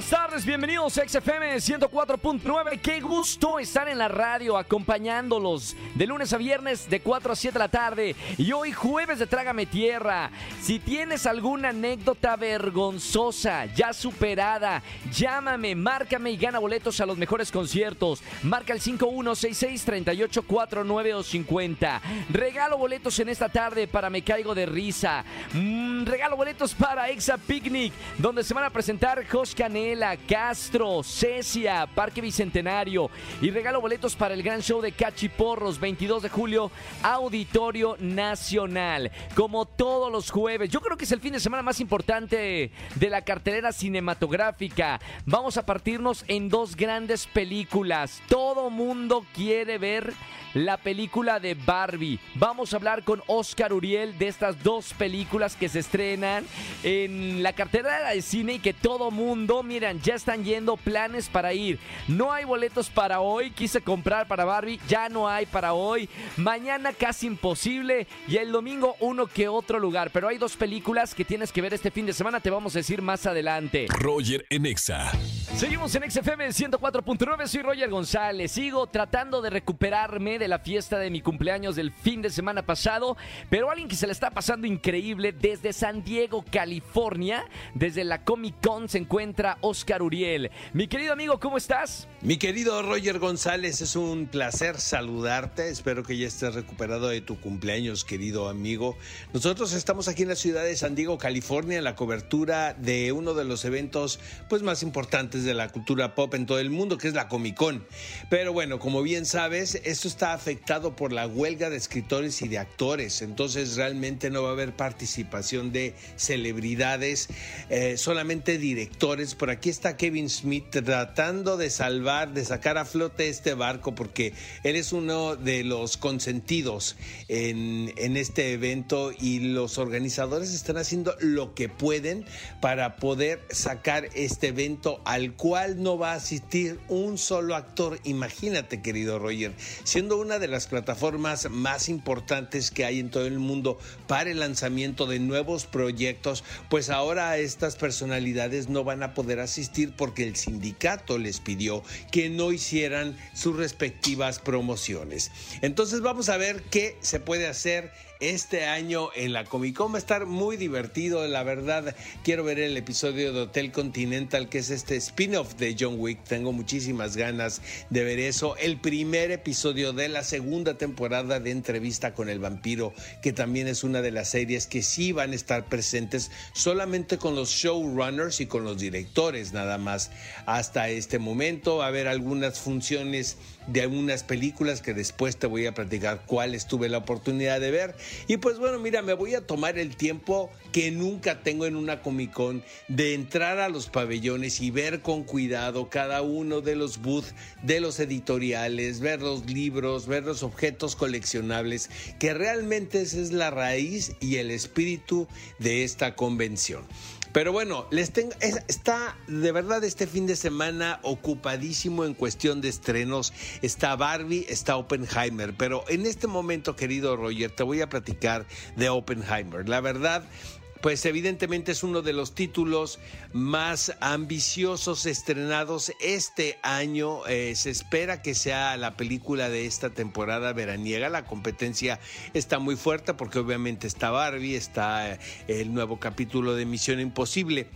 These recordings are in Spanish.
Buenas tardes, bienvenidos a XFM 104.9. Qué gusto estar en la radio acompañándolos de lunes a viernes de 4 a 7 de la tarde y hoy jueves de Trágame Tierra. Si tienes alguna anécdota vergonzosa, ya superada, llámame, márcame y gana boletos a los mejores conciertos. Marca el 5166-3849 o 50. Regalo boletos en esta tarde para Me Caigo de Risa. Mm, regalo boletos para Exa Picnic, donde se van a presentar Jos Castro, Cecia, Parque Bicentenario. Y regalo boletos para el gran show de Cachiporros, 22 de julio, Auditorio Nacional. Como todos los jueves. Yo creo que es el fin de semana más importante de la cartelera cinematográfica. Vamos a partirnos en dos grandes películas. Todo mundo quiere ver la película de Barbie. Vamos a hablar con Oscar Uriel de estas dos películas que se estrenan en la cartelera de cine y que todo mundo, miren, ya están yendo planes para ir. No hay boletos para hoy, quise comprar para Barbie, ya no hay para hoy. Mañana casi imposible y el domingo uno que otro lugar. Pero hay dos películas que tienes que ver este fin de semana, te vamos a decir más adelante. Roger en Exa. Seguimos en XFM 104.9, soy Roger González. Sigo tratando de recuperarme de la fiesta de mi cumpleaños del fin de semana pasado, pero alguien que se le está pasando increíble desde San Diego, California, desde la Comic Con se encuentra Oscar Uriel. Mi querido amigo, ¿cómo estás? Mi querido Roger González, es un placer saludarte. Espero que ya estés recuperado de tu cumpleaños, querido amigo. Nosotros estamos aquí en la ciudad de San Diego, California, en la cobertura de uno de los eventos pues, más importantes de la cultura pop en todo el mundo, que es la Comic Con. Pero bueno, como bien sabes, esto está afectado por la huelga de escritores y de actores. Entonces realmente no va a haber participación de celebridades, eh, solamente directores. Por aquí está Kevin Smith tratando de salvar, de sacar a flote este barco, porque él es uno de los consentidos en, en este evento y los organizadores están haciendo lo que pueden para poder sacar este evento al cual no va a asistir un solo actor. Imagínate, querido Roger, siendo una de las plataformas más importantes que hay en todo el mundo para el lanzamiento de nuevos proyectos, pues ahora estas personalidades no van a poder asistir porque el sindicato les pidió que no hicieran sus respectivas promociones. Entonces vamos a ver qué se puede hacer este año en la Comic Con. Va a estar muy divertido, la verdad. Quiero ver el episodio de Hotel Continental, que es este spin-off de John Wick. Tengo muchísimas ganas de ver eso. El primer episodio de la segunda temporada de Entrevista con el Vampiro, que también es una de las series que sí van a estar presentes solamente con los showrunners y con los directores, nada más. Hasta este momento va a haber algunas funciones de algunas películas que después te voy a platicar cuáles tuve la oportunidad de ver. Y pues bueno, mira, me voy a tomar el tiempo que nunca tengo en una Comic Con de entrar a los pabellones y ver con cuidado cada uno de los booths de los editoriales, ver los libros, ver los objetos coleccionables, que realmente esa es la raíz y el espíritu de esta convención. Pero bueno, les tengo, está de verdad este fin de semana ocupadísimo en cuestión de estrenos. Está Barbie, está Oppenheimer. Pero en este momento, querido Roger, te voy a platicar de Oppenheimer. La verdad, pues evidentemente es uno de los títulos más ambiciosos estrenados este año. Eh, se espera que sea la película de esta temporada veraniega. La competencia está muy fuerte porque obviamente está Barbie, está eh, el nuevo capítulo de Misión Imposible.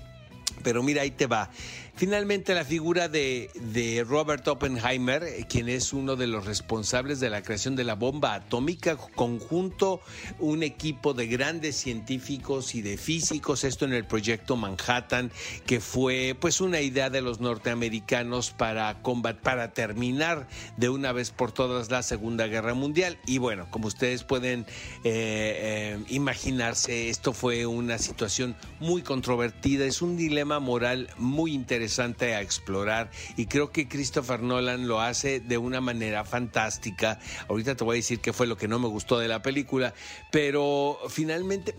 Pero mira, ahí te va. Finalmente, la figura de, de, Robert Oppenheimer, eh, quien es uno de los responsables de la creación de la bomba atómica, conjunto un equipo de grandes científicos y de físicos, esto en el proyecto Manhattan, que fue pues una idea de los norteamericanos para combat, para terminar de una vez por todas la Segunda Guerra Mundial. Y bueno, como ustedes pueden eh, eh, imaginarse, esto fue una situación muy controvertida, es un dilema moral muy interesante a explorar y creo que Christopher Nolan lo hace de una manera fantástica. Ahorita te voy a decir qué fue lo que no me gustó de la película, pero finalmente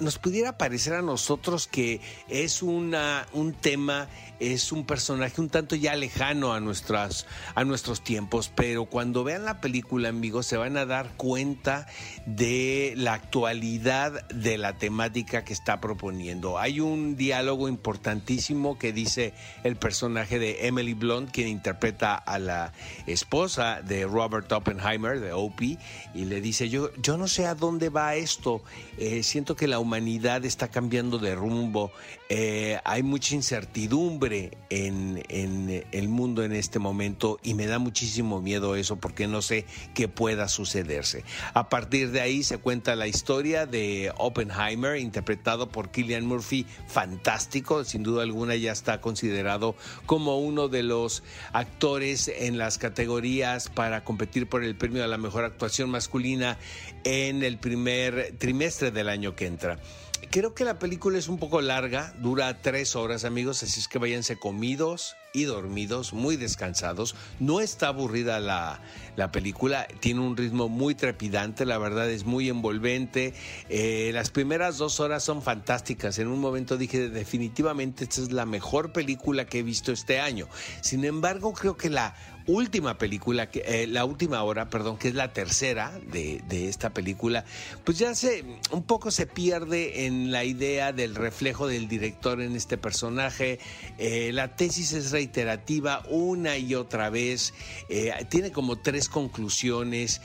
nos pudiera parecer a nosotros que es una, un tema es un personaje un tanto ya lejano a, nuestras, a nuestros tiempos, pero cuando vean la película, amigos, se van a dar cuenta de la actualidad de la temática que está proponiendo. Hay un diálogo importantísimo que dice el personaje de Emily Blunt, quien interpreta a la esposa de Robert Oppenheimer, de Opie, y le dice, yo, yo no sé a dónde va esto, eh, siento que la humanidad está cambiando de rumbo, eh, hay mucha incertidumbre en, el mundo en este momento y me da muchísimo miedo eso porque no sé qué pueda sucederse. A partir de ahí se cuenta la historia de Oppenheimer, interpretado por Killian Murphy, fantástico, sin duda alguna ya está considerado como uno de los actores en las categorías para competir por el premio a la mejor actuación masculina en el primer trimestre del año que entra. Creo que la película es un poco larga, dura tres horas amigos, así es que váyanse comidos y dormidos, muy descansados. No está aburrida la, película, tiene un ritmo muy trepidante, la verdad es muy envolvente. Eh, las primeras dos horas son fantásticas. En un momento dije, definitivamente esta es la mejor película que he visto este año. Sin embargo, creo que la última película, eh, la última hora, perdón, que es la tercera de, esta película, pues ya se un poco se pierde en la idea del reflejo del director en este personaje. Eh, la tesis es reiterativa una y otra vez. Eh, tiene como tres conclusiones.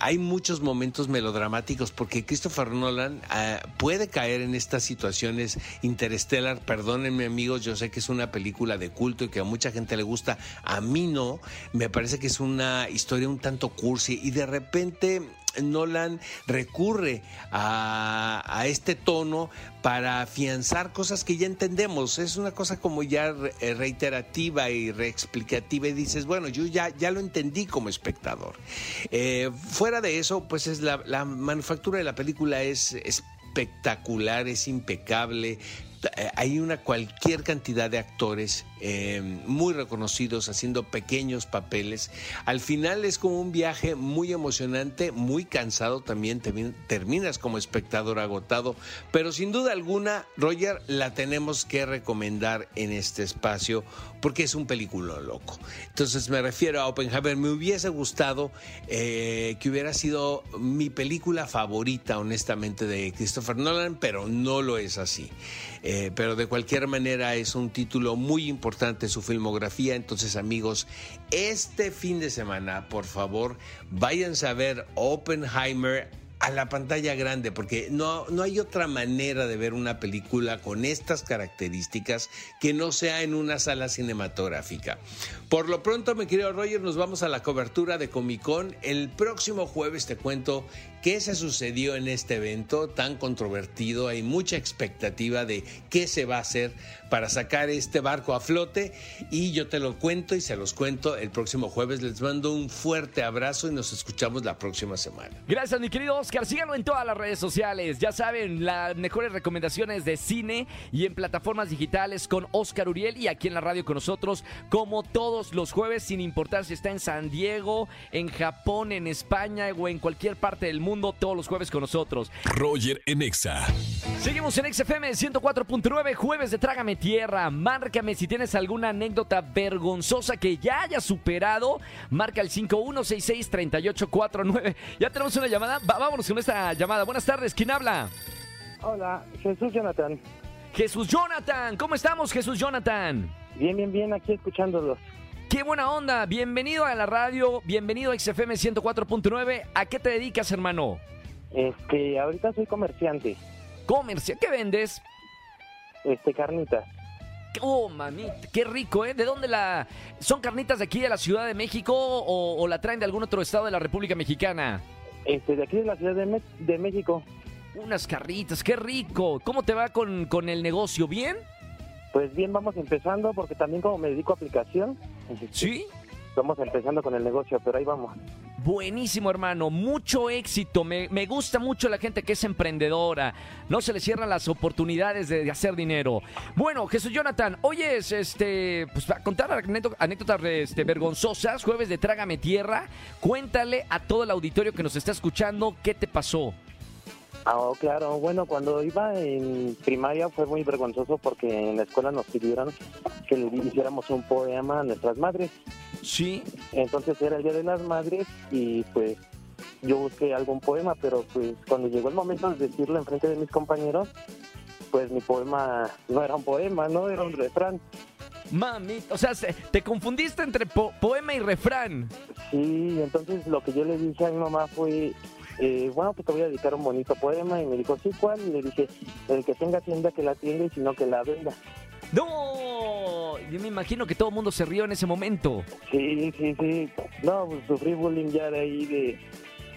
hay muchos momentos melodramáticos porque Christopher Nolan ah, puede caer en estas situaciones. Interstellar, perdónenme amigos, yo sé que es una película de culto y que a mucha gente le gusta. A mí no me parece que es una historia un tanto cursi y de repente Nolan recurre a, este tono para afianzar cosas que ya entendemos. Es una cosa como ya eh, reiterativa y reexplicativa y dices, bueno, yo ya, ya lo entendí como espectador. Eh, fuera de eso, pues es la, la manufactura de la película es espectacular, es impecable, eh, hay una cualquier cantidad de actores eh, muy reconocidos haciendo pequeños papeles. Al final es como un viaje muy emocionante, muy cansado también, terminas como espectador agotado, pero sin duda alguna, Roger, la tenemos que recomendar en este espacio porque es un película loco. Entonces me refiero a Oppenheimer, me hubiese gustado eh, que hubiera sido mi película favorita, honestamente, de Christopher Nolan, pero no lo es así. Eh, pero de cualquier manera es un título muy importante su filmografía. Entonces, amigos, este fin de semana, por favor, váyanse a ver Oppenheimer a la pantalla grande, porque no, no hay otra manera de ver una película con estas características que no sea en una sala cinematográfica. Por lo pronto, mi querido Roger, nos vamos a la cobertura de Comic Con. El próximo jueves te cuento qué se sucedió en este evento tan controvertido. Hay mucha expectativa de qué se va a hacer para sacar este barco a flote y yo te lo cuento y se los cuento el próximo jueves. Les mando un fuerte abrazo y nos escuchamos la próxima semana. Gracias, mi querido Oscar. Síganlo en todas las redes sociales. Ya saben, las mejores recomendaciones de cine y en plataformas digitales con Oscar Uriel y aquí en la radio con nosotros, como todos los jueves, sin importar si está en San Diego, en Japón, en España o en cualquier parte del mundo mundo todos los jueves con nosotros. Roger en Exa. Seguimos en XFM 104.9, jueves de Trágame Tierra. Márcame si tienes alguna anécdota vergonzosa que ya hayas superado. Marca el 5166-3849. Ya tenemos una llamada. vámonos con esta llamada. Buenas tardes, ¿quién habla? Hola, Jesús Jonathan. Jesús Jonathan, ¿cómo estamos, Jesús Jonathan? Bien, bien, bien, aquí escuchándolos. Qué buena onda. Bienvenido a la radio, bienvenido a XFM 104.9. ¿A qué te dedicas, hermano? Este, ahorita soy comerciante. ¿Comercia? ¿Qué vendes? Este, carnitas. Oh, mamita, qué rico, ¿eh? ¿De dónde la...? ¿Son carnitas de aquí de la Ciudad de México o, la traen de algún otro estado de la República Mexicana? Este, de aquí de la Ciudad de, México. Unas carnitas, qué rico. ¿Cómo te va con, con el negocio? ¿Bien? Pues bien, vamos empezando porque también como me dedico a aplicación. ¿Sí? Estamos empezando con el negocio, pero ahí vamos. Buenísimo, hermano. Mucho éxito. Me, me gusta mucho la gente que es emprendedora. No se le cierran las oportunidades de, de hacer dinero. Bueno, Jesús Jonathan, hoy es este. Pues para contar anécdo- anécdotas este, vergonzosas, jueves de Trágame Tierra. Cuéntale a todo el auditorio que nos está escuchando qué te pasó. Ah, oh, claro. Bueno, cuando iba en primaria fue muy vergonzoso porque en la escuela nos pidieron que le hiciéramos un poema a nuestras madres. Sí. Entonces era el Día de las Madres y pues yo busqué algún poema, pero pues cuando llegó el momento de decirlo en frente de mis compañeros, pues mi poema no era un poema, no era un refrán. Mami, o sea, se- te confundiste entre po- poema y refrán. Sí, entonces lo que yo le dije a mi mamá fue, eh, bueno, pues te voy a dedicar un bonito poema y me dijo, sí, ¿cuál? Y le dije, el que tenga tienda que la tienda y si no que la venda. ¡No! Yo me imagino que todo el mundo se rió en ese momento. Sí, sí, sí. No, pues sufrí bullying ya de ahí de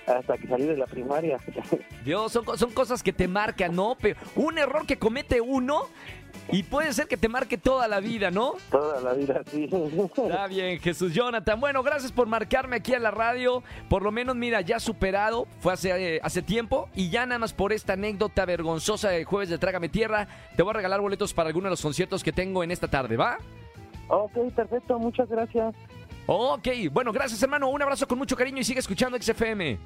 hasta que salí de la primaria. Dios, son, son cosas que te marcan, ¿no? Pero un error que comete uno y puede ser que te marque toda la vida, ¿no? Toda la vida, sí. Está bien, Jesús Jonathan. Bueno, gracias por marcarme aquí en la radio. Por lo menos, mira, ya superado. Fue hace, eh, hace tiempo. Y ya nada más por esta anécdota vergonzosa de jueves de Trágame Tierra, te voy a regalar boletos para alguno de los conciertos que tengo en esta tarde, ¿va? ok, perfecto, muchas gracias. Ok, bueno, gracias hermano. Un abrazo con mucho cariño y sigue escuchando XFM.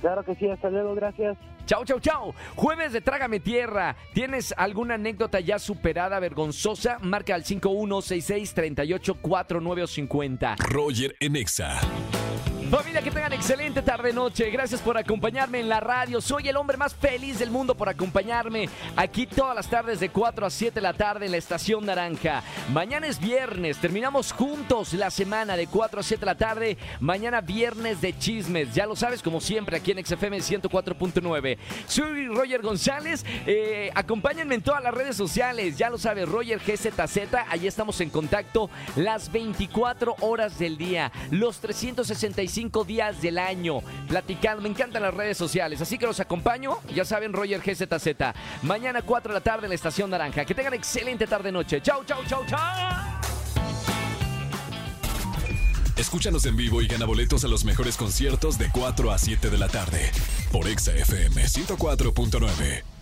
Claro que sí, hasta luego, gracias. Chau, chau, chau. Jueves de Trágame Tierra. ¿Tienes alguna anécdota ya superada, vergonzosa? Marca al 5166-384950. Roger en Exa. Familia, que tengan excelente tarde-noche. Gracias por acompañarme en la radio. Soy el hombre más feliz del mundo por acompañarme aquí todas las tardes de 4 a 7 de la tarde en la Estación Naranja. Mañana es viernes. Terminamos juntos la semana de 4 a 7 de la tarde. Mañana viernes de chismes. Ya lo sabes, como siempre, aquí en XFM 104.9. Soy Roger González. Eh, acompáñenme en todas las redes sociales. Ya lo sabes, Roger GZZ. Allí estamos en contacto las 24 horas del día. Los 365 días del año. Platicando. Me encantan las redes sociales. Así que los acompaño. Ya saben, Roger GZZ. Mañana 4 de la tarde en la Estación Naranja. Que tengan excelente tarde-noche. Chau, chau, chau, chau. Escúchanos en vivo y gana boletos a los mejores conciertos de 4 a 7 de la tarde por Exa FM 104.9.